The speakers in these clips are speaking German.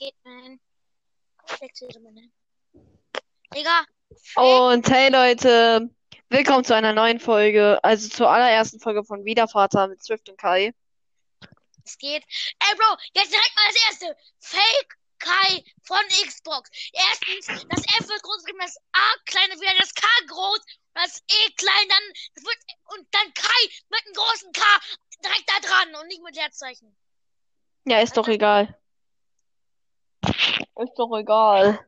geht, man? Ne? Digga, Und hey Leute, willkommen zu einer neuen Folge, also zur allerersten Folge von Wiedervater mit Swift und Kai. es geht. Ey, Bro, jetzt direkt mal das erste. Fake Kai von Xbox. Erstens, das F wird groß geschrieben, das A klein ist wieder das K groß, das E klein, dann wird, und dann Kai mit einem großen K direkt da dran und nicht mit Leerzeichen. Ja, ist doch egal. Ist doch egal.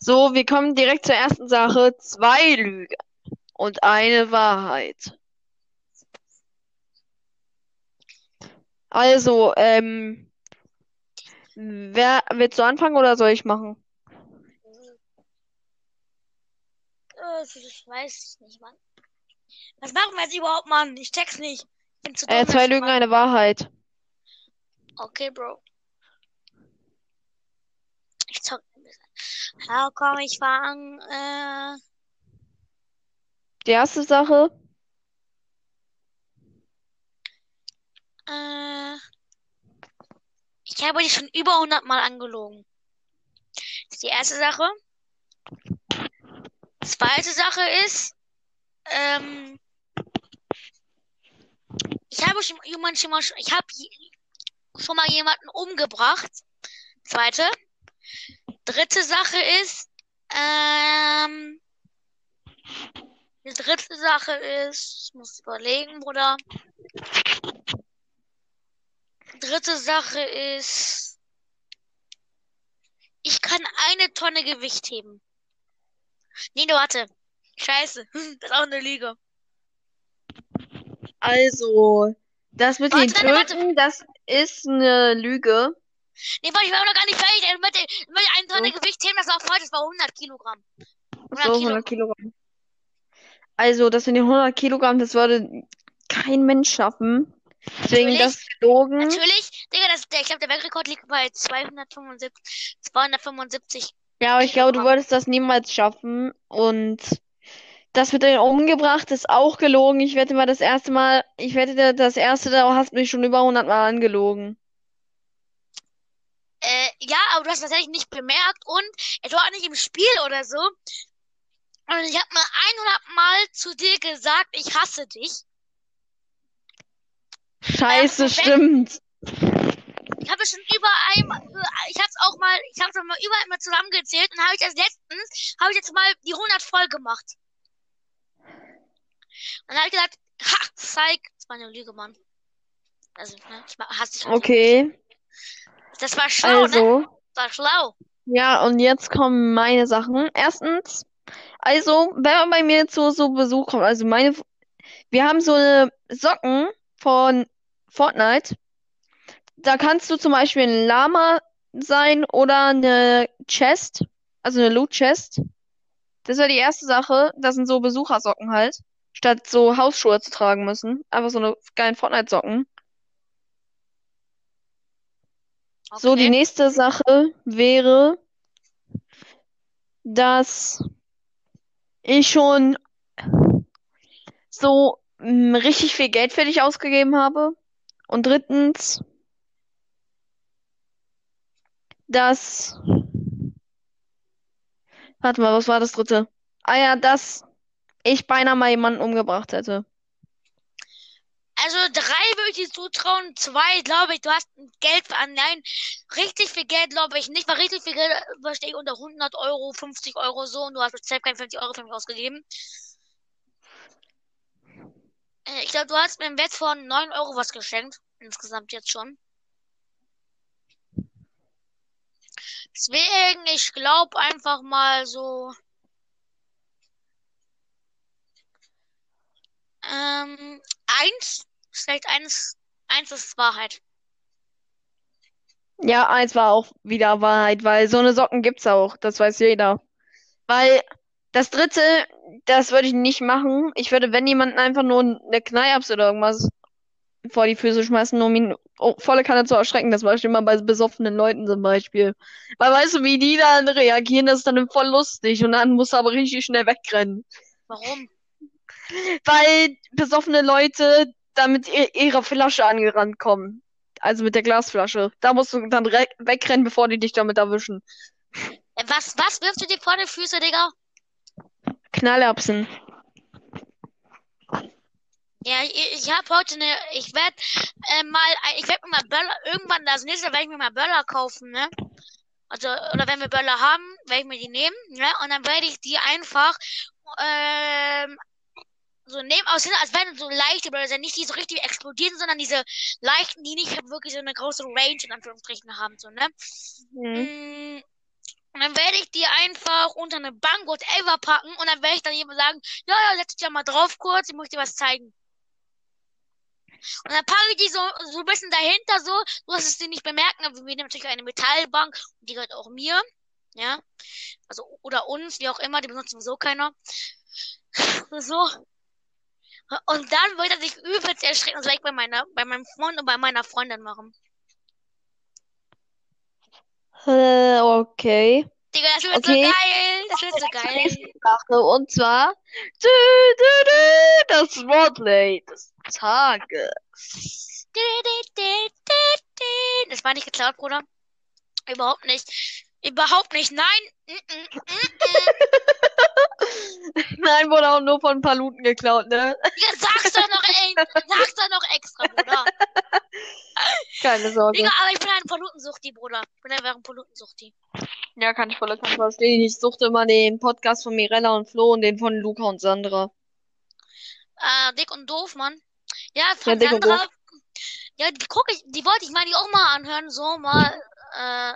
So, wir kommen direkt zur ersten Sache. Zwei Lügen und eine Wahrheit. Also, ähm, wer willst du anfangen oder soll ich machen? Äh, Ich weiß es nicht, Mann. Was machen wir jetzt überhaupt, Mann? Ich check's nicht. Ich bin zu dumm, Äh, zwei Lügen, machen. eine Wahrheit. Okay, Bro. Ich zock ein bisschen. Ja, komm, ich fang, äh, Die erste Sache, äh, ich habe dich schon über 100 Mal angelogen. Das ist die erste Sache. Zweite Sache ist, ähm, ich habe schon jemanden schon mal, ich habe schon mal jemanden umgebracht. Zweite. Dritte Sache ist, ähm, die dritte Sache ist, ich muss überlegen, Bruder. Dritte Sache ist, ich kann eine Tonne Gewicht heben. Nee, warte. Scheiße. Das ist auch eine Lüge. also, das mit den Warte, warte, Töten, das ist eine Lüge. Nee, warte, ich war noch gar nicht fertig. Mit, mit, mit eine Tonne So. Gewicht heben, das war falsch. Das war 100 Kilogramm. 100 So, Kilo. 100 Kilogramm. Also, das sind die 100 Kilogramm, das würde kein Mensch schaffen. Deswegen Natürlich. das ist gelogen. Natürlich, Digga, das, der, ich glaube, der Weltrekord liegt bei 275, 275. Ja, aber ich glaube, du Kilogramm. würdest das niemals schaffen. Und das mit den umgebracht ist auch gelogen. Ich wette mal das erste Mal, ich wette das erste, da hast du mich schon über 100 Mal angelogen. Äh, ja, aber du hast tatsächlich nicht bemerkt und es war auch nicht im Spiel oder so. Und ich habe mal 100 Mal zu dir gesagt, ich hasse dich. Scheiße, wenn- stimmt. Ich habe schon überall, ich habe es auch mal, ich habe es mal überall mal zusammengezählt und habe ich das letztens, habe ich jetzt mal die 100 voll gemacht. Und dann habe ich gesagt, ha, zeig, das war eine Lüge, Mann. Also, ne, ich hasse dich. Okay, Das war schlau, ne? also. Das war schlau. Ja, und jetzt kommen meine Sachen. Erstens, also, wenn man bei mir zu so Besuch kommt, also meine, wir haben so eine Socken von Fortnite. Da kannst du zum Beispiel ein Lama sein oder eine Chest, also eine Loot Chest. Das war die erste Sache. Das sind so Besuchersocken halt. Statt so Hausschuhe zu tragen müssen. Einfach so eine geilen Fortnite-Socken. So, die Okay. nächste Sache wäre, dass ich schon so mm, richtig viel Geld für dich ausgegeben habe. Und drittens, dass, warte mal, was war das dritte? Ah ja, dass ich beinahe mal jemanden umgebracht hätte. Also drei würde ich dir zutrauen, zwei glaube ich, du hast Geld für Anleihen. Richtig viel Geld glaube ich nicht, weil richtig viel Geld verstehe ich unter 100 Euro, 50 Euro so und du hast selbst keine 50 Euro für mich ausgegeben. Äh, Ich glaube, du hast mir im Wert von 9 Euro was geschenkt. Insgesamt jetzt schon. Deswegen, ich glaube einfach mal so. Ähm, eins, vielleicht eins, eins ist Wahrheit. Ja, eins war auch wieder Wahrheit, weil so eine Socken gibt's auch, das weiß jeder. Weil das dritte, das würde ich nicht machen. Ich würde, wenn jemanden einfach nur eine Kneips oder irgendwas vor die Füße schmeißen, um ihn oh, volle Kanne zu erschrecken. Das mache ich immer bei besoffenen Leuten zum Beispiel. Weil weißt du, wie die dann reagieren, das ist dann voll lustig und dann musst du aber richtig schnell wegrennen. Warum? Weil besoffene Leute damit ihr, ihrer Flasche angerannt kommen. Also mit der Glasflasche. Da musst du dann re- wegrennen, bevor die dich damit erwischen. Was, was wirfst du dir vor die Füße, Digga? Knallerbsen. Ja, ich, ich habe heute eine, ich werde äh, mal, ich werde mir mal Böller, irgendwann das nächste werde ich mir mal Böller kaufen, ne? Also, oder wenn wir Böller haben, werde ich mir die nehmen, ne? Und dann werde ich die einfach, ähm, so nehmen, aussehen, als wären so leichte Böller, sind nicht die so richtig explodieren, sondern diese leichten, die nicht wirklich so eine große Range in Anführungsstrichen haben, so, ne? Hm. Mm, Und dann werde ich die einfach unter eine Bank whatever packen und dann werde ich dann jemand sagen, ja, ja, setz dich ja mal drauf kurz, ich muss dir was zeigen. Und dann packe ich die so, so ein bisschen dahinter, so, so dass es die nicht bemerken. Aber wir nehmen natürlich eine Metallbank und die gehört auch mir. Ja. Also, oder uns, wie auch immer, die benutzen so keiner. So. Und dann wird er sich übelst erschrecken. Das werde ich bei meiner, bei meinem Freund und bei meiner Freundin machen. Äh, okay. Digga, das wird Okay. so geil. Das wird so geil. Sache. Und zwar dü, dü, dü, das Wordplay des Tages. Das war nicht geklaut, Bruder. Überhaupt nicht. Überhaupt nicht. Nein. Mm -mm, mm -mm. Nein, wurde auch nur von Paluten geklaut, ne? Digga, sag's doch noch, ey. Sag's doch noch extra, Bruder. Keine Sorge. Digga, aber ich bin ein Polluten-Suchti, Bruder. Ich bin einfach ein Polluten-Suchti. Ja, kann ich voll verstehen. Ich suchte immer den Podcast von Mirella und Flo und den von Luca und Sandra. Äh, dick und doof, Mann. Ja, Ja, von und Sandra. Ja, die guck ich, die wollte ich mal die auch mal anhören, so mal, äh,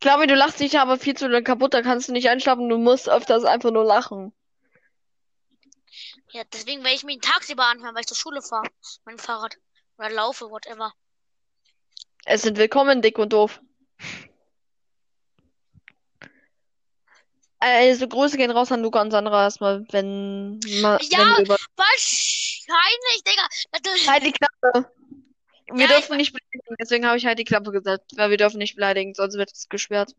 Glaube, du lachst dich aber viel zu kaputt, da kannst du nicht einschlafen, du musst öfters einfach nur lachen. ja, deswegen werde ich mir tagsüber anhören, weil ich zur Schule fahre. Mein Fahrrad. Oder laufe, whatever. Es sind willkommen, dick und doof. Also, Grüße gehen raus an Luca und Sandra erstmal, wenn, ma, Ja. wenn über Wahrscheinlich, Digga. Das- Halt die Klappe. Wir Ja, dürfen nicht beleidigen, deswegen habe ich halt die Klappe gesagt, weil wir dürfen nicht beleidigen, sonst wird es gesperrt.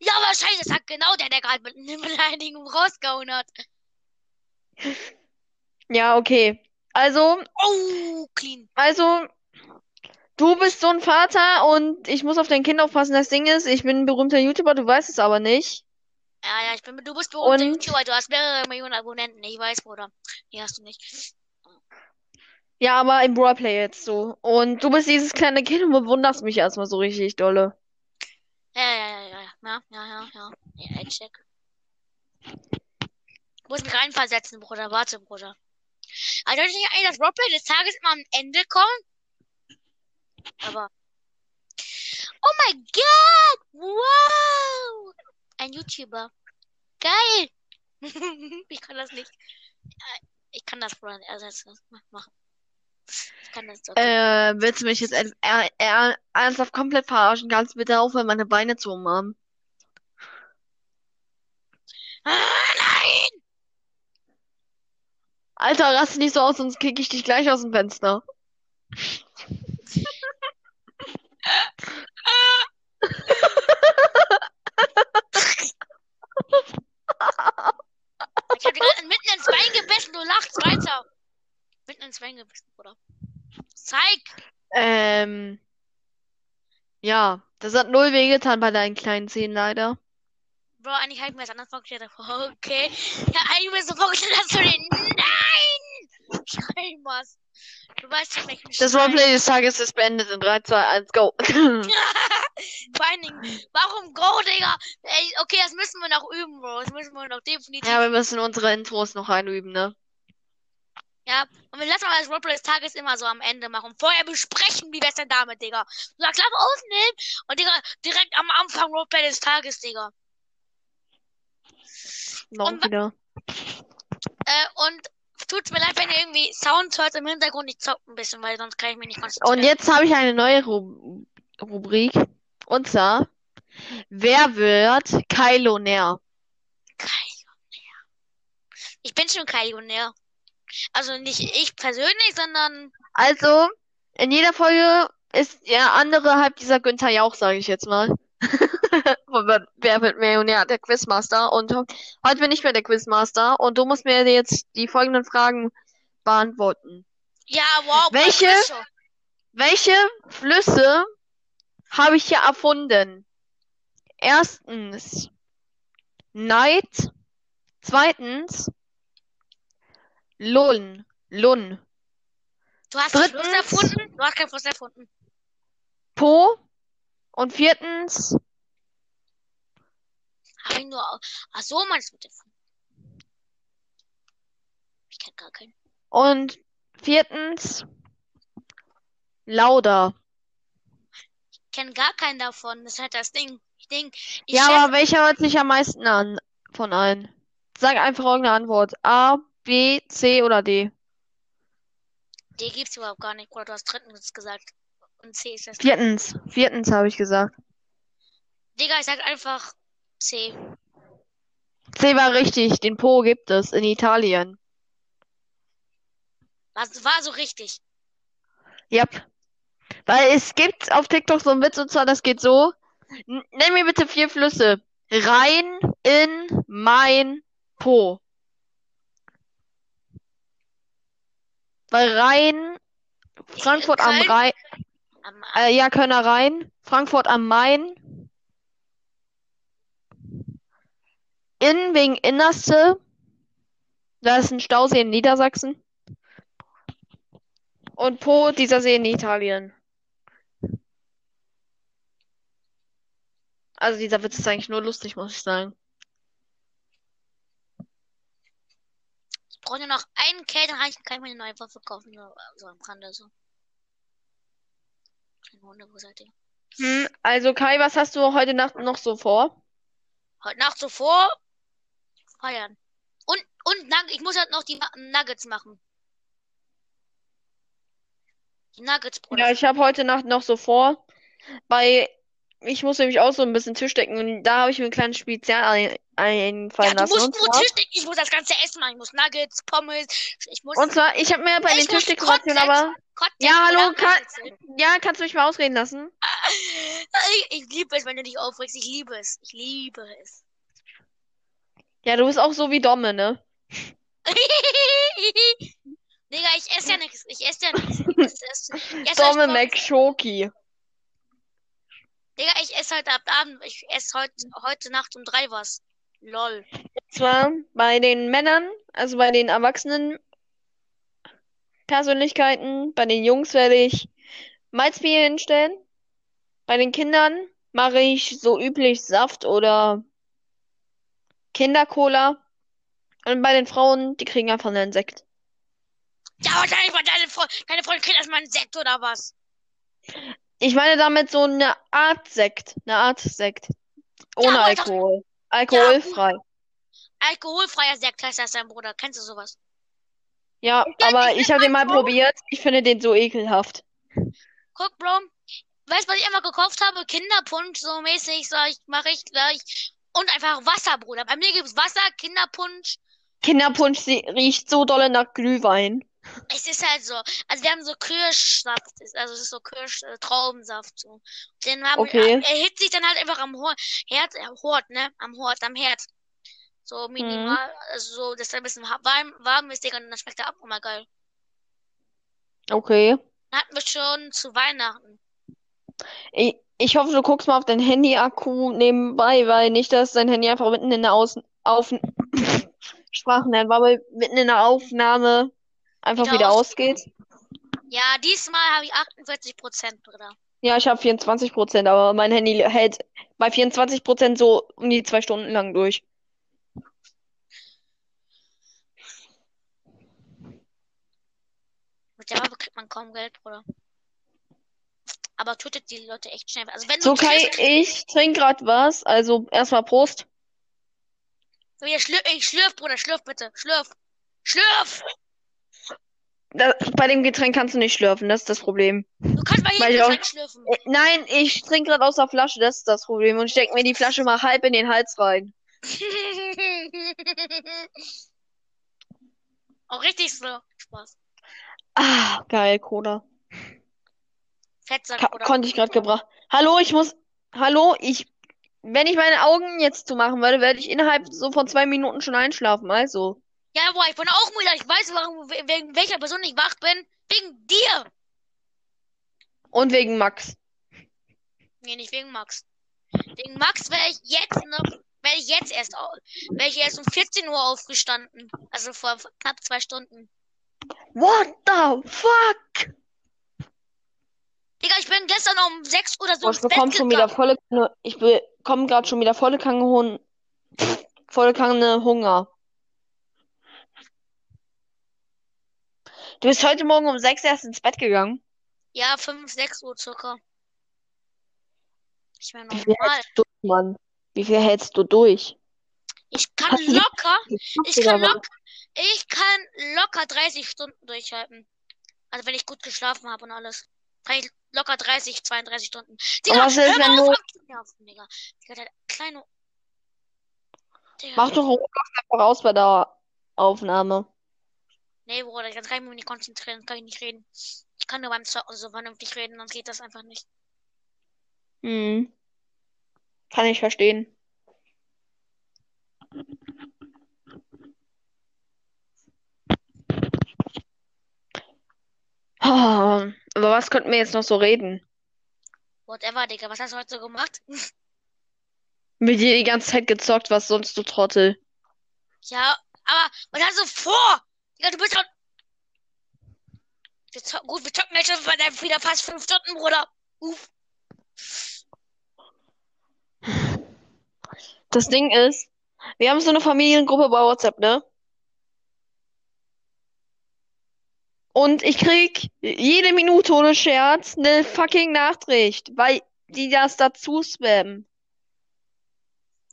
Ja, wahrscheinlich, das hat genau der, der gerade mit einer Beleidigung rausgehauen hat. Ja, okay. Also, Oh, clean. also, du bist so ein Vater und ich muss auf dein Kind aufpassen. Das Ding ist, ich bin ein berühmter YouTuber, du weißt es aber nicht. Ja, ja, ich bin, du bist berühmter Und- YouTuber, du hast mehrere Millionen Abonnenten, ich weiß, Bruder. Die hast du nicht. Ja, aber im Roleplay jetzt so. Und du bist dieses kleine Kind und bewunderst mich erstmal so richtig dolle. Ja, ja, ja, ja, ja, ja, ja, ja. Ja, ich check. Ich muss mich reinversetzen, Bruder. Warte, Bruder. Also, sollte nicht eigentlich das Roleplay des Tages immer am Ende kommen? Aber. Oh mein Gott! Wow! Ein YouTuber. Geil! ich kann das nicht. Äh, ich kann das Bruder ersetzen. Machen. Äh, willst du mich jetzt er, er, er, ernsthaft komplett verarschen? Kannst du bitte aufhören, meine Beine zu umarmen? Ah, nein! Alter, raste nicht so aus, sonst kick ich dich gleich aus dem Fenster. Ich hab dir gerade mitten ins Bein gebissen, du lachst weiter. Bein gebissen, Bruder. Zeig! Ähm, ja, das hat null wehgetan bei deinen kleinen Zehen leider. Bro, eigentlich hab ich mir das anders vorgestellt. Okay. Ja, eigentlich mir so vorgestellt, dass du den. Nein! Schrei was. Du weißt schon, welchen Das. Roleplay des Tages ist beendet in 3, 2, 1, go. Vor allen Dingen, warum Go, Digga? Ey, okay, das müssen wir noch üben, Bro. Das müssen wir noch definitiv. Ja, wir müssen unsere Intros noch einüben, ne? Ja, und wir lassen mal das Roleplay des Tages immer so am Ende machen. Vorher besprechen, wie wär's denn damit, Digga? Du sagst, Klappe aufnehmen und Digga, direkt am Anfang Roleplay des Tages, Digga. Noch Und wieder. Äh, und tut's mir leid, wenn ihr irgendwie Sound hört im Hintergrund. Ich zock ein bisschen, weil sonst kann ich mich nicht konzentrieren. Und jetzt habe ich eine neue Ru Rubrik. Und zwar, wer wird Kailonär? Kailionär. Ich bin schon Kailionär. Also nicht ich persönlich, sondern Also, in jeder Folge ist der andere halb dieser Günther Jauch, sage ich jetzt mal. Wer wird Millionär? Der Quizmaster. Und heute bin ich mehr der Quizmaster. Und du musst mir jetzt die folgenden Fragen beantworten. ja, wow, Welche? Welche Flüsse habe ich hier erfunden? Erstens Neid. Zweitens Lun. Lun. Du hast den Fluss Drittens. erfunden? Du hast keinen Fluss erfunden. Po. Und viertens Hab ich nur. Ach so, meinst du mit erfunden? Ich kenn gar keinen. und viertens Lauda. Ich kenn gar keinen davon. Das ist halt das Ding. Ich denk, ich Ja, aber welcher hört sich am meisten an von allen? Sag einfach irgendeine Antwort. A, B, C oder D? D gibt's überhaupt gar nicht. Oder du hast drittens gesagt. Und C ist das. Viertens. Viertens habe ich gesagt. Digga, ich sag einfach C. C war richtig. Den Po gibt es in Italien. Was war so richtig? Yep. Weil es gibt auf TikTok so einen Witz und zwar, das geht so. N- Nenn mir bitte vier Flüsse. Rhein, in, Main, Po. Weil Rhein, Frankfurt am? Rhein, äh, ja, Kölner Rhein, Frankfurt am Main, in wegen Innerste, da ist ein Stausee in Niedersachsen. Und Po, dieser See in Italien. Also dieser Witz ist eigentlich nur lustig, muss ich sagen. Brauche nur noch einen K, dann kann ich, kann ich mir eine neue Waffe kaufen. So, so am Rande so. Kleine Hunde, wo seid ihr? Hm, also Kai, was hast du heute Nacht noch so vor? Heute Nacht zuvor feiern. Und, und ich muss halt noch die Nuggets machen. Die Nuggets, Bruder. Ja, ich habe heute Nacht noch so vor, weil ich muss nämlich auch so ein bisschen Tisch decken und da habe ich mir ein kleines Spezial ein, einfallen Ja, du lassen. musst Und nur zwar, Tisch decken. Ich muss das ganze Essen machen. Ich muss Nuggets, Pommes. Ich muss und zwar, ich habe mir bei Ich den muss Tischdekorationen aber, Kotelett Ja, hallo, oder Ka- Nuggets. ja, kannst du mich mal ausreden lassen? Ich, ich liebe es, wenn du dich aufregst. Ich liebe es. Ich liebe es. Ja, du bist auch so wie Domme, ne? Digga, ich esse ja nichts. Ich esse ja nichts. Ich ich Domme McSchoki. Digga, ich esse heute ab Abend. Ich esse heute, heute Nacht um drei was. Lol. Und zwar bei den Männern, also bei den erwachsenen Persönlichkeiten, bei den Jungs werde ich Malzbier hinstellen. Bei den Kindern mache ich so üblich Saft oder Kindercola. Und bei den Frauen, die kriegen einfach einen Sekt. Ja, wahrscheinlich war deine Freundin, deine Freundin kriegt erstmal einen Sekt oder was? Ich meine damit so eine Art Sekt. Eine Art Sekt. Ohne doch- Alkohol. Alkoholfrei. Alkoholfreier Sekt heißt das dein Bruder. Kennst du sowas? Ja, aber ich habe den mal probiert. Ich finde den so ekelhaft. Guck, Bro. Weißt du, was ich einfach gekauft habe? Kinderpunsch, so mäßig, sag ich, mache ich gleich. Und einfach Wasser, Bruder. Bei mir gibt's Wasser, Kinderpunsch. Kinderpunsch sie- riecht so dolle nach Glühwein. Es ist halt so. Also wir haben so Kirschsaft. Also es ist so Kirsch-Traubensaft. So. Den haben Okay. wir, er hitzt sich dann halt einfach am Hort, Herd, äh, Hort, ne? Am Hort, am Herd. So minimal, also so, dass er ein bisschen warm, warm ist, Digga, und dann schmeckt er auch immer geil. Okay. Hatten wir schon zu Weihnachten. Ich, ich hoffe, du guckst mal auf dein Handy-Akku nebenbei, weil nicht, dass dein Handy einfach mitten in der Außen auf Sprachenlernen war, aber mitten in der Aufnahme einfach Wieder wieder aus- ausgeht. Ja, diesmal habe ich 48 Prozent, Bruder. Ja, ich habe 24 Prozent, aber mein Handy hält bei 24 Prozent so um die zwei Stunden lang durch. Mit der Waffe kriegt man kaum Geld, Bruder. Aber tötet die Leute echt schnell. Also wenn So, du Kai, ich trinke gerade was, also erstmal Prost. wieder schlürf, ey, schlürf, Bruder, schlürf bitte. Schlürf. Schlürf! Da, bei dem Getränk kannst du nicht schlürfen, das ist das Problem. Du kannst bei jedem ich auch- Getränk schlürfen. Äh, Nein, ich trinke gerade aus der Flasche, das ist das Problem. Und ich stecke mir die Flasche mal halb in den Hals rein. Auch richtig so. Spaß. Ah, geil, Cola. Fettsack, Ka konnte ich gerade gebracht. Hallo, ich muss. Hallo, ich. Wenn ich meine Augen jetzt zumachen würde, werde ich innerhalb so von zwei Minuten schon einschlafen. Also. Ja, boah, ich bin auch müde. Ich weiß, warum, we- wegen welcher Person ich wach bin. Wegen dir. Und wegen Max. Nee, nicht wegen Max. Wegen Max wäre ich jetzt noch, wäre ich jetzt erst, wäre ich erst um 14 Uhr aufgestanden. Also vor knapp zwei Stunden. What the fuck? Digga, ich bin gestern um 6 oder so Boah, ich bekomme schon wieder volle ich bekomme gerade schon wieder volle Kanne, volle Kanne Hunger. Du bist heute Morgen um sechs erst ins Bett gegangen. Ja, 5, 6 Uhr circa. Ich meine Wie viel normal. hältst du Mann? Wie viel hältst du durch? Ich kann Hast locker, ich kann locker, ich kann locker 30 Stunden durchhalten. Also wenn ich gut geschlafen habe und alles. Kann ich locker 30, 32 Stunden. Digga, was ist, wenn du- am zu nerven, Digga. Digga, der kleine. Digga. Mach doch einfach aus bei der Aufnahme. Nee, Bruder, ich kann mich nicht konzentrieren, kann ich nicht reden. Ich kann nur beim Zocken so vernünftig reden, sonst geht das einfach nicht. Hm. Kann ich verstehen. Ah, über was könnten wir jetzt noch so reden? Whatever, Digga, was hast du heute so gemacht? Mit dir die ganze Zeit gezockt, was sonst du Trottel? Ja, aber was hast du vor? Digga, du bist doch. Wir zocken, gut, wir zocken jetzt schon wieder fast fünf Stunden, Bruder. Uff. Das Ding ist, wir haben so eine Familiengruppe bei WhatsApp, ne? Und ich krieg jede Minute ohne Scherz eine fucking Nachricht, weil die das dazu spammen.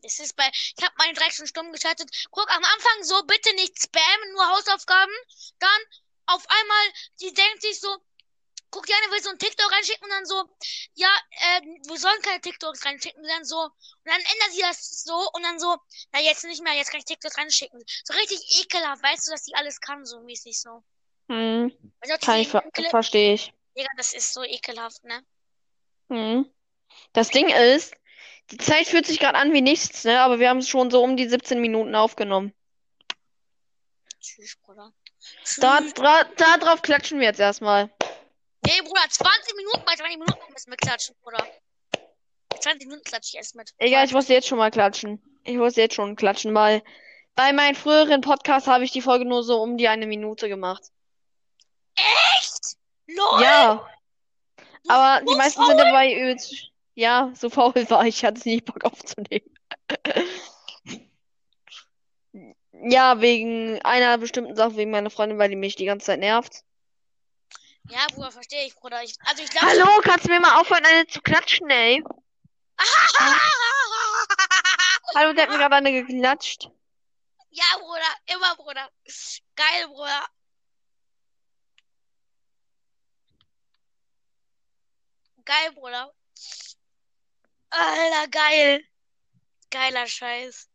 Es ist bei, ich habe meine 13 Stunden geschaltet. Guck, am Anfang so, bitte nicht spammen, nur Hausaufgaben. Dann auf einmal, die denkt sich so, guck, die eine will so ein TikTok reinschicken und dann so, ja, äh, wir sollen keine TikToks reinschicken. Und dann so, und dann ändert sie das so und dann so, na jetzt nicht mehr, jetzt kann ich TikToks reinschicken. So richtig ekelhaft, weißt du, dass die alles kann, so mäßig so. Hm, Also, kann ich, ver verstehe ich. Digga, das ist so ekelhaft, ne? Hm. Das Ding ist, die Zeit fühlt sich gerade an wie nichts, ne? Aber wir haben schon so um die 17 Minuten aufgenommen. Tschüss, Bruder. Da, dra da drauf klatschen wir jetzt erstmal. Nee, Bruder, 20 Minuten, bei 20 Minuten müssen wir klatschen, Bruder. 20 Minuten klatsche ich erst mit. Egal, ich muss jetzt schon mal klatschen. Ich muss jetzt schon klatschen, weil bei meinen früheren Podcasts habe ich die Folge nur so um die eine Minute gemacht. Echt? LOL! Ja, aber die meisten sind dabei übelst. Ja, so faul war ich, hatte nicht Bock aufzunehmen. Ja, wegen einer bestimmten Sache, wegen meiner Freundin, weil die mich die ganze Zeit nervt. Ja, Bruder, verstehe ich, Bruder. Ich, also ich glaube. Hallo, kannst du mir mal aufhören, eine zu klatschen, ey? Hallo, der hat mir gerade eine geklatscht. ja, Bruder, immer, Bruder. Geil, Bruder. Geil, Bruder. Alter, geil. Geiler Scheiß.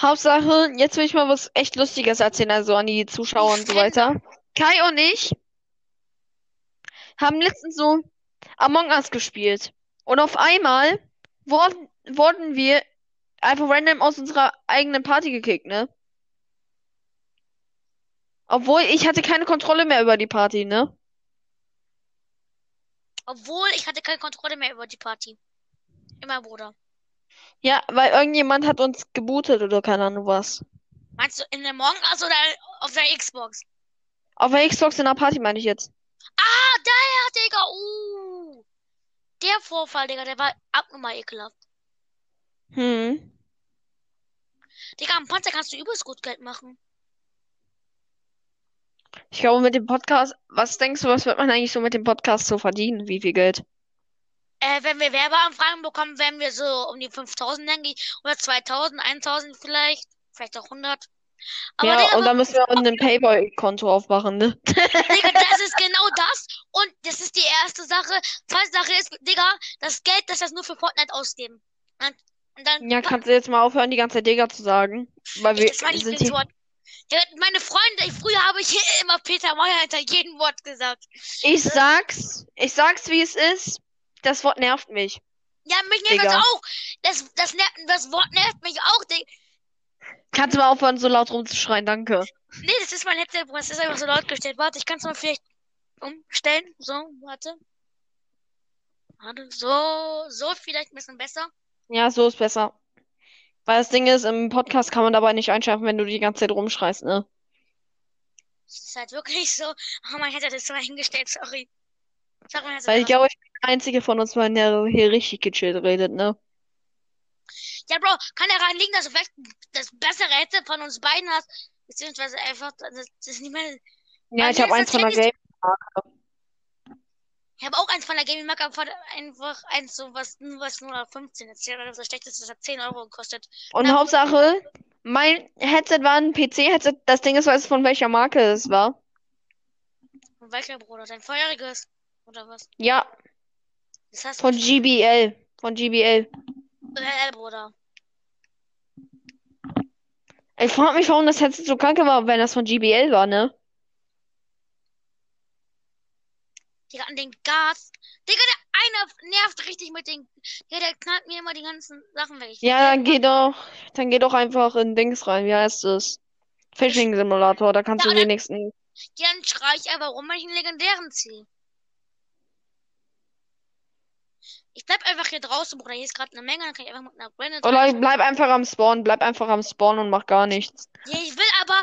Hauptsache, jetzt will ich mal was echt Lustiges erzählen, also an die Zuschauer und so weiter. Kai und ich haben letztens so Among Us gespielt. Und auf einmal wurden, wurden wir einfach random aus unserer eigenen Party gekickt, ne? Obwohl ich hatte keine Kontrolle mehr über die Party, ne? Obwohl, ich hatte keine Kontrolle mehr über die Party. Immer, Bruder. Ja, weil irgendjemand hat uns gebootet oder keine Ahnung was. Meinst du in der Morgengas oder auf der Xbox? Auf der Xbox in der Party meine ich jetzt. Ah, der, Digga. Uh. Der Vorfall, Digga, der war abnormal ekelhaft. Hm. Digga, am Panzer kannst du übelst gut Geld machen. Ich glaube, mit dem Podcast, was denkst du, was wird man eigentlich so mit dem Podcast so verdienen? Wie viel Geld? Äh, wenn wir Werbeanfragen bekommen, werden wir so um die 5000, denke ich. Oder 2000, 1000 vielleicht. Vielleicht auch 100. Aber Ja, Digga, und dann müssen wir auch ein Payboy-Konto aufmachen, ne? Digga, das ist genau das. Und das ist die erste Sache. Zweite Sache ist, Digga, das Geld, das das nur für Fortnite ausgeben. Und, und dann, Ja, kannst du jetzt mal aufhören, die ganze Zeit Digga zu sagen? Weil wir das war sind hier. Ja, meine Freunde, ich, früher habe ich immer Peter Meyer hinter jedem Wort gesagt. Ich sag's, ich sag's, wie es ist. Das Wort nervt mich. Ja, mich nervt das Digga. auch. Das, das, ner- das Wort nervt mich auch, Digga. Kannst du mal aufhören, so laut rumzuschreien, danke. Nee, das ist mein Headset. Das ist einfach so laut gestellt. Warte, ich kann es mal vielleicht umstellen. So, warte. Warte, so, so vielleicht ein bisschen besser. Ja, so ist besser. Weil das Ding ist, im Podcast kann man dabei nicht einschlafen, wenn du die ganze Zeit rumschreist, ne? Das ist halt wirklich so. Oh, mein Headset ist so hingestellt, sorry. Sag mal, Weil ich glaube, ich bin der einzige von uns beiden, der hier richtig gechillt redet, ne? Ja, Bro, kann daran liegen, dass du vielleicht das bessere Headset von uns beiden hast, beziehungsweise einfach, das, das ist nicht mehr. Ja, Bei ich habe eins von der Game. Ich habe auch eins von der Gaming Marke, aber einfach eins so was, nur was nur 15 ist. Ja, das ist schlechteste, das hat 10 Euro gekostet. Und Na, Hauptsache, mein Headset war ein PC-Headset. Das Ding ist, weiß von welcher Marke es war. Und welcher Bruder? Dein vorheriges? Oder was? Ja, Das heißt von GBL. Von GBL. äh, Bruder. Ich frage mich, warum das Headset so kacke war, wenn das von GBL war, ne? Digga, an den Gas. Digga, der eine nervt richtig mit den. Ja, der knallt mir immer die ganzen Sachen weg. Ja, dann geh doch, dann geh doch einfach in Dings rein. Wie heißt es? Fishing Simulator, da kannst Ja, du wenigstens. Ja, dann schrei ich einfach rum, wenn ich einen legendären ziehe. Ich bleib einfach hier draußen, Bruder. Hier ist gerade eine Menge, dann kann ich einfach mit einer Granite. Oder bleib einfach am Spawn, bleib einfach am Spawn und mach gar nichts. Ja, ich will aber.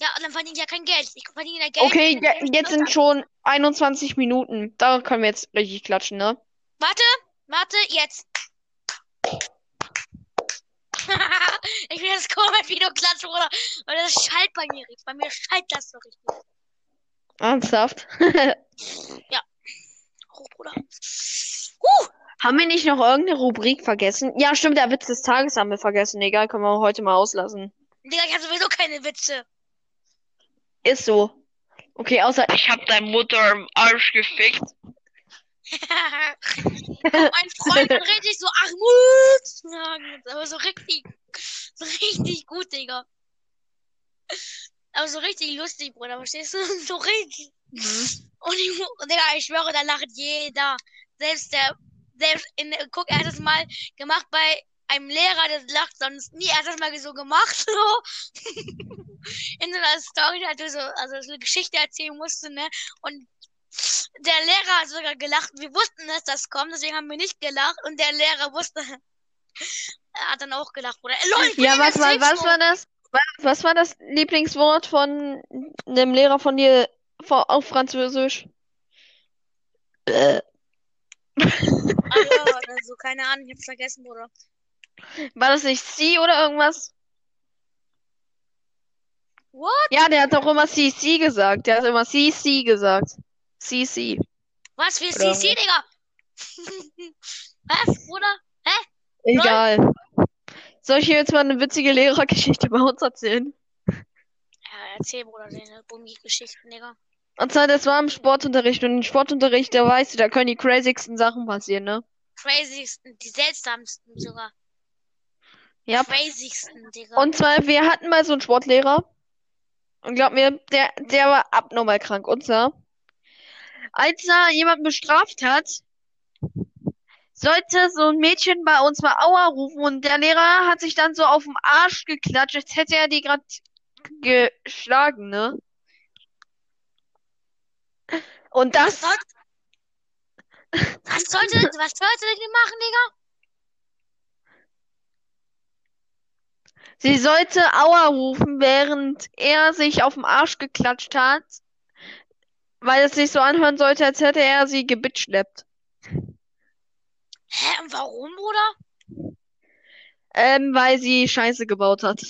Ja, dann verdiene ich ja kein Geld. Ich verdiene ja Geld. Okay, ich je- jetzt sind schon 21 Minuten. Da können wir jetzt richtig klatschen, ne? Warte, warte, jetzt. ich will das komisch Video klatschen, Bruder. Weil das schallt bei mir richtig. Bei mir schallt das so richtig. Ernsthaft? Hoch, Bruder. Uh, Haben wir nicht noch irgendeine Rubrik vergessen? Ja, stimmt, der Witz des Tages haben wir vergessen. Egal, können wir heute mal auslassen. Digga, ich hab sowieso keine Witze. Ist so. Okay, außer ich hab deine Mutter im Arsch gefickt. mein Freund hat richtig so sagen. Aber so richtig, so richtig gut, Digga. Aber so richtig lustig, Bruder, verstehst du? So richtig. Und ich, und Digga, ich schwöre, da lacht jeder. Selbst der, selbst in, guck, er hat es mal gemacht bei einem Lehrer, der lacht sonst nie. Er hat das mal so gemacht, so. In so einer Story, hat er so, also so eine Geschichte erzählen musste, ne? Und der Lehrer hat sogar gelacht. Wir wussten, dass das kommt, deswegen haben wir nicht gelacht. Und der Lehrer wusste, er hat dann auch gelacht, Bruder. Äh, bin Ja, was der war, was war das? Was, war das Lieblingswort von einem Lehrer von dir auf Französisch? Ah, ja, oder so, keine Ahnung, ich hab's vergessen, Bruder. war das nicht sie oder irgendwas? What? Ja, der hat auch immer CC gesagt. Der hat immer CC gesagt. CC. Was für Oder- CC, Digga? Was, Bruder? Egal. Soll ich hier jetzt mal eine witzige Lehrergeschichte bei uns erzählen? Ja, erzähl, Bruder, deine Bummi-Geschichten, Digga. Und zwar, das war im Sportunterricht. Und im Sportunterricht, da weißt du, da können die crazigsten Sachen passieren, ne? Crazigsten, die seltsamsten sogar. Ja. Crazigsten, Digga. Und zwar, wir hatten mal so einen Sportlehrer. Und glaub mir, der, der war abnormal krank. Und zwar, als er jemanden bestraft hat, sollte so ein Mädchen bei uns mal Aua rufen. Und der Lehrer hat sich dann so auf den Arsch geklatscht, als hätte er die gerade geschlagen, ne? Und was das, was sollte, was sollte die machen, Digga? sie sollte Aua rufen, während er sich auf den Arsch geklatscht hat, weil es sich so anhören sollte, als hätte er sie gebitschleppt. Hä, und warum, Bruder? Ähm, weil sie Scheiße gebaut hat.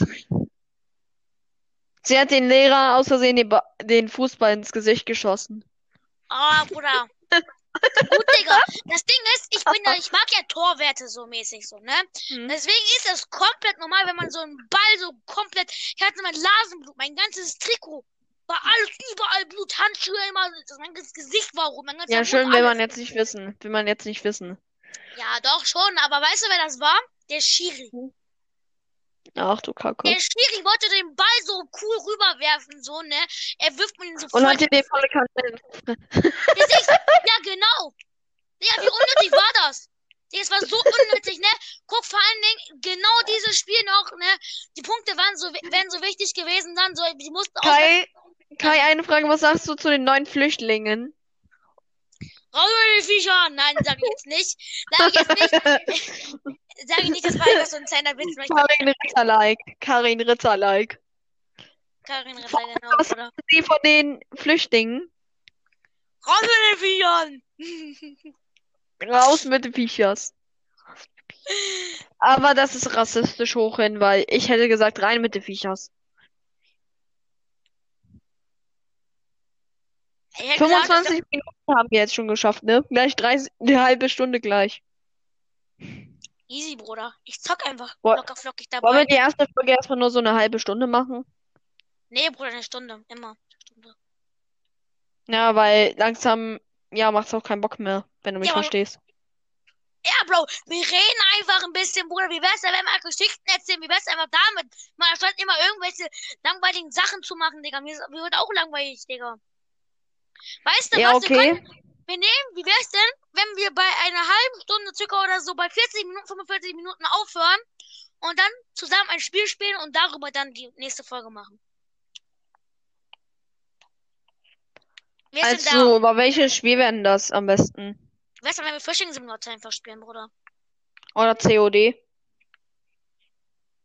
Sie hat den Lehrer aus Versehen den, den Fußball ins Gesicht geschossen. Ah, Bruder. Gut, Digga. Das Ding ist, ich bin ja, ich mag ja Torwerte so mäßig so, ne? Hm. Deswegen ist das komplett normal, wenn man so einen Ball so komplett, ich hatte mein Nasenblut, mein ganzes Trikot, war alles überall Blut, Handschuhe immer, das- mein ganzes Gesicht war ganzer Ja, Mund, schön will man jetzt nicht wissen. Will man jetzt nicht wissen. Ja, doch schon, aber weißt du, wer das war? Der Schiri. Ach du Kacke. Der Schiri wollte den Ball so cool rüberwerfen, so, ne? Er wirft mir den so Und voll. hat dir den volle. Das ist, ja, genau. Ja, wie unnötig war das? Es war so unnötig, ne? Guck vor allen Dingen, genau dieses Spiel noch, ne? Die Punkte waren so, wären so wichtig gewesen, dann so, die mussten auch. Kai, Kai, eine Frage, was sagst du zu den neuen Flüchtlingen? Raus mit den Viechern! Nein, sag ich jetzt nicht. Sag ich jetzt nicht. Sag ich nicht, das war einfach so ein kleiner Witz. Karin Ritter-like. Karin Ritter-like. Karin Ritter, genau, Was oder? Sie von den Flüchtlingen. Raus mit den Viechern! Raus mit den Viechers. Aber das ist rassistisch hoch hin, weil ich hätte gesagt, rein mit den Viechers. Ich hätte gesagt, 25 Minuten haben wir jetzt schon geschafft, ne? Gleich 30, eine halbe Stunde gleich. Easy, Bruder. Ich zock einfach Wo- locker flockig Wollen wir dabei. die erste Folge erstmal nur so eine halbe Stunde machen? Nee, Bruder, eine Stunde. Immer. Eine Stunde. Ja, weil langsam, ja, macht's auch keinen Bock mehr, wenn du mich Ja, verstehst. Ja, Bro, wir reden einfach ein bisschen, Bruder. Wie wär's, wenn wir mal Geschichten erzählen? Wie wär's einfach damit? Man anstatt immer irgendwelche langweiligen Sachen zu machen, Digga. Mir, wird auch langweilig, Digga. Weißt du, Ja, was wir okay. können? Wir nehmen, wie wär's denn, wenn wir bei einer halben Stunde circa oder so bei 40 Minuten, 45 Minuten aufhören und dann zusammen ein Spiel spielen und darüber dann die nächste Folge machen? Wer? Also, über welches Spiel werden das am besten? Wer ist denn, wenn wir Fishing Simulator einfach spielen, Bruder? Oder COD?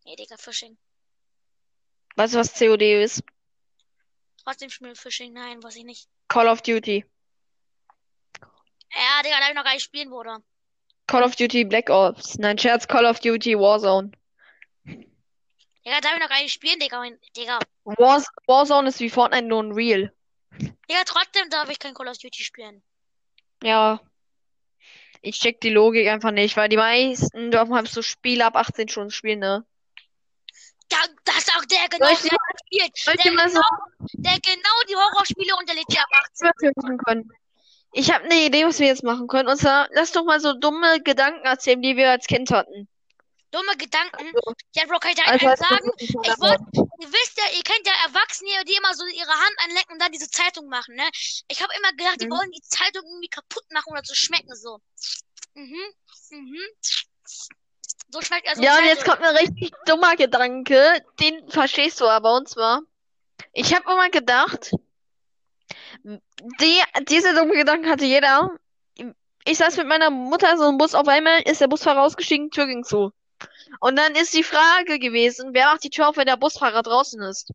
Nee, Digga, Fishing. Weißt du, was COD ist? Trotzdem spielen wir Fishing. Nein, weiß ich nicht. Call of Duty. Ja, Digga, darf ich noch gar nicht spielen, Bruder. Call of Duty Black Ops. Nein, Scherz, Call of Duty Warzone. Digga, darf ich noch gar nicht spielen, Digga. Mein- Digga. Wars Warzone ist wie Fortnite nur ein Real. Digga, trotzdem darf ich kein Call of Duty spielen. Ja. Ich check die Logik einfach nicht, weil die meisten dürfen halt so Spiele ab 18 schon spielen, ne? Da, das ist auch der genau, der spielt. Der so genau, der genau die Horrorspiele lädt die ab 18. was wir machen können? Ich habe eine Idee, was wir jetzt machen können. Und zwar, lass doch mal so dumme Gedanken erzählen, die wir als Kind hatten. Dumme Gedanken. Also, Ja, Bro, kann ich dir also einen sagen? ich wollte, ihr wisst ja, ihr kennt ja Erwachsene, die immer so ihre Hand anlecken und dann diese Zeitung machen, ne? Ich habe immer gedacht, die Mhm. wollen die Zeitung irgendwie kaputt machen oder so schmecken so. Mhm. Mhm. So schmeckt also Ja, und jetzt kommt ein richtig dummer Gedanke, den verstehst du aber, und zwar, ich habe immer gedacht, die, diese dumme Gedanken hatte jeder. Ich saß mit meiner Mutter so im Bus, auf einmal ist der Busfahrer ausgestiegen, Tür ging zu. Und dann ist die Frage gewesen, wer macht die Tür auf, wenn der Busfahrer draußen ist?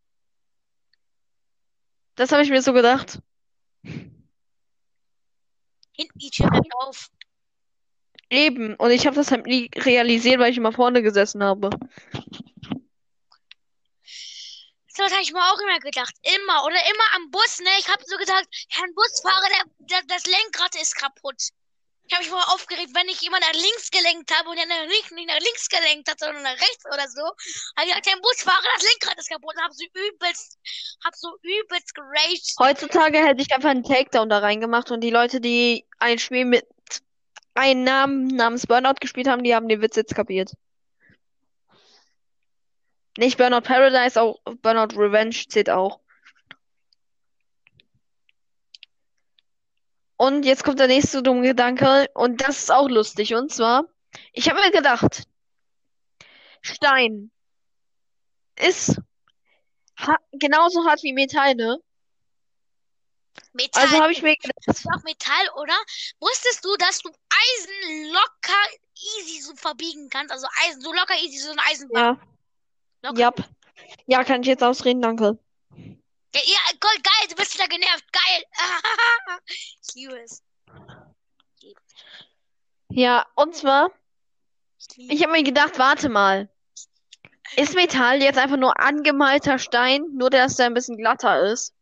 Das habe ich mir so gedacht. Hinten die Tür bleibt auf. Eben. Und ich habe das halt nie realisiert, weil ich immer vorne gesessen habe. So, habe ich mir auch immer gedacht. Immer. Oder immer am Bus, ne? Ich habe so gesagt, Herrn Busfahrer, der, der, das Lenkrad ist kaputt. Ich habe mich voll aufgeregt, wenn ich immer nach links gelenkt habe und der links, nicht nach links gelenkt hat, sondern nach rechts oder so. Habe ich gesagt, Herr Busfahrer, das Lenkrad ist kaputt. Und hab so übelst, hab so übelst geraged. Heutzutage hätte ich einfach einen Takedown da reingemacht und die Leute, die ein Spiel mit einem Namen namens Burnout gespielt haben, die haben den Witz jetzt kapiert. Nicht Burnout Paradise, auch Burnout Revenge zählt auch. Und jetzt kommt der nächste dumme Gedanke und das ist auch lustig. Und zwar, ich habe mir gedacht, Stein ist ha genauso hart wie Metall, ne? Metall. Also habe ich mir gedacht, ist auch Metall, oder? Wusstest du, dass du Eisen locker easy so verbiegen kannst? Also Eisen, so locker easy, so ein Eisenbahn. ja, Locker. ja, ja, kann ich jetzt ausreden, danke. Ja, ja, Gold, geil, du bist wieder genervt. Geil. ich liebe es. Ja, und zwar, Ich ich habe mir gedacht, warte mal. Ist Metall jetzt einfach nur angemalter Stein, nur dass der ein bisschen glatter ist?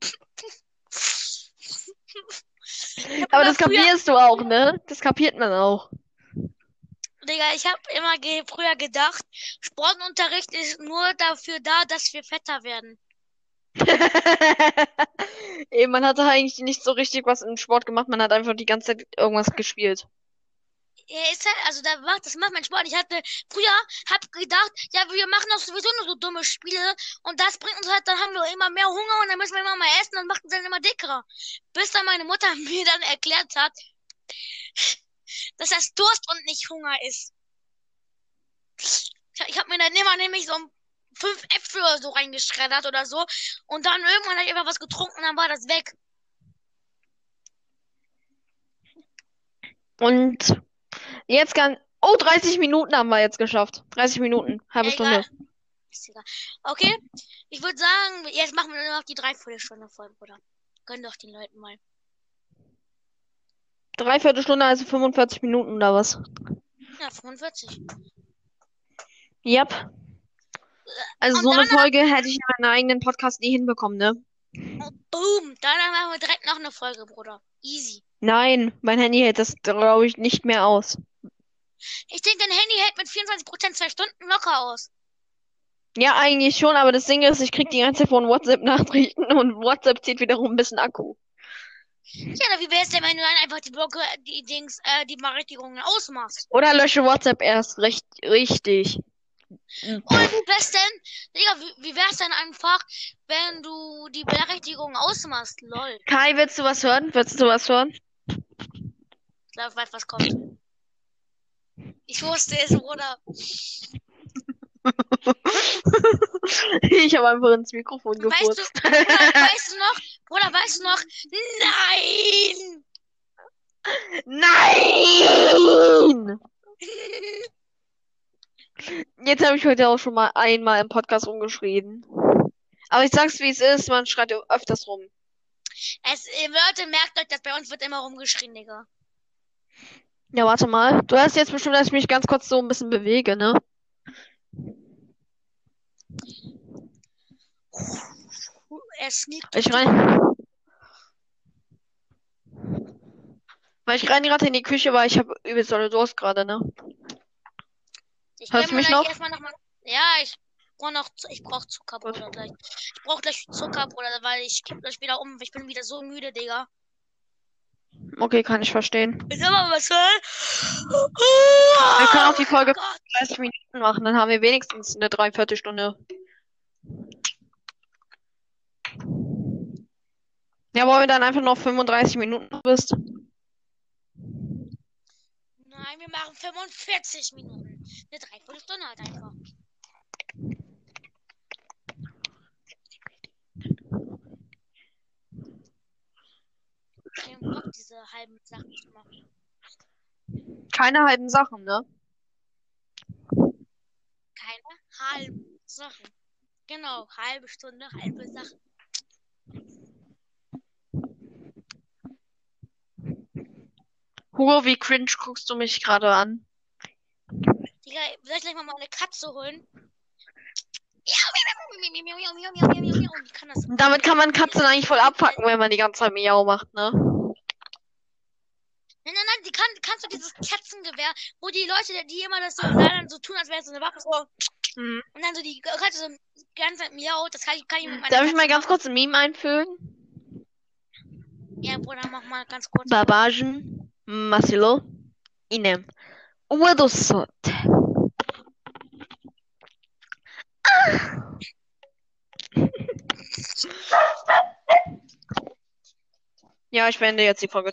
Aber das kapierst du auch, ne? Das kapiert man auch. Digga, ich habe immer ge früher gedacht, Sportunterricht ist nur dafür da, dass wir fetter werden. Ey, man hatte eigentlich nicht so richtig was im Sport gemacht, man hat einfach die ganze Zeit irgendwas gespielt. Ja, ist halt, also da macht, das macht mein Sport. Ich hatte früher hab gedacht, ja, wir machen doch sowieso nur so dumme Spiele und das bringt uns halt, dann haben wir immer mehr Hunger und dann müssen wir immer mal essen und macht uns dann immer dicker. Bis dann meine Mutter mir dann erklärt hat, dass das Durst und nicht Hunger ist. Ich, habe mir dann immer nämlich so ein fünf Äpfel oder so reingeschreddert oder so. Und dann irgendwann hat ich einfach was getrunken, dann war das weg. Und jetzt kann. Oh, 30 Minuten haben wir jetzt geschafft. 30 Minuten, halbe Egal. Stunde. Ist egal. Okay, ich würde sagen, jetzt machen wir nur noch die Dreiviertelstunde voll, Bruder. Gönn doch den Leuten mal. Dreiviertel Stunde, also 45 Minuten oder was? Ja, 45. Yep. Also Und so eine Folge hätte ich in meinem eigenen Podcast nie hinbekommen, ne? Oh, boom. Danach machen wir direkt noch eine Folge, Bruder. Easy. Nein, mein Handy hält das, glaube ich, nicht mehr aus. Ich denke, dein Handy hält mit 24% zwei Stunden locker aus. Ja, eigentlich schon, aber das Ding ist, ich krieg die ganze Zeit von WhatsApp Nachrichten und WhatsApp zieht wiederum ein bisschen Akku. Ja, na, wie wär's denn, wenn du dann einfach die Blocke, die Dings, äh, die Berechtigungen ausmachst? Oder lösche WhatsApp erst, recht, richtig. Und wie wär's denn, Digga, wie, wie wär's denn einfach, wenn du die Berechtigung ausmachst? Lol. Kai, willst du was hören? Willst du was hören? Ich glaube, ich weiß, was kommt. Ich wusste es, Bruder. Ich habe einfach ins Mikrofon Weißt gefurzt. du, Bruder, weißt du noch, Bruder, weißt du noch? Nein! Nein! Jetzt habe ich heute auch schon mal einmal im Podcast rumgeschrien. Aber ich sag's wie es ist, man schreit öfters rum. Es, Leute, merkt euch, dass bei uns wird immer rumgeschrien, Digga. Ja, warte mal. Du hast jetzt bestimmt, dass ich mich ganz kurz so ein bisschen bewege, ne? Er sneakt. Ich rein. Weil ich rein gerade in die Küche war, ich habe übelst dolle Durst gerade, ne? Ich Hörst du mich noch? Noch mal, ja, ich brauche noch, ich brauche Zucker, Bruder, gleich. Ich brauche gleich Zucker, Bruder, weil ich kipp gleich wieder um. Ich bin wieder so müde, Digga. Okay, kann ich verstehen. Sag mal was hören. Wir können auch die Folge Oh Gott. 30 Minuten machen, dann haben wir wenigstens eine Dreiviertelstunde. Ja, wollen wir dann einfach noch 35 Minuten bist? Nein, wir machen 45 Minuten. Eine Dreiviertelstunde halt einfach. Ich hab Bock, diese halben Sachen zu machen. Keine halben Sachen, ne? Keine halben Sachen. Genau, halbe Stunde, halbe Sachen. Hugo, wie cringe guckst du mich gerade an? Digga, soll ich gleich mal meine Katze holen? Kann das Damit kann man Katzen eigentlich voll abpacken, wenn man die ganze Zeit Miau macht, ne? Nein, nein, nein, die kann, kannst du dieses Katzengewehr, wo die Leute, die immer das so, dann so tun, als wäre es so eine Waffe, so. Mhm. Und dann so die Katze so die ganze Zeit Miau, das kann, kann ich mit meiner Darf Katze ich mal ganz kurz ein Meme einfügen? Ja, Bruder, mach mal ganz kurz. Barbagen. Masilo e nem uma Ja, ich beende jetzt die Folge.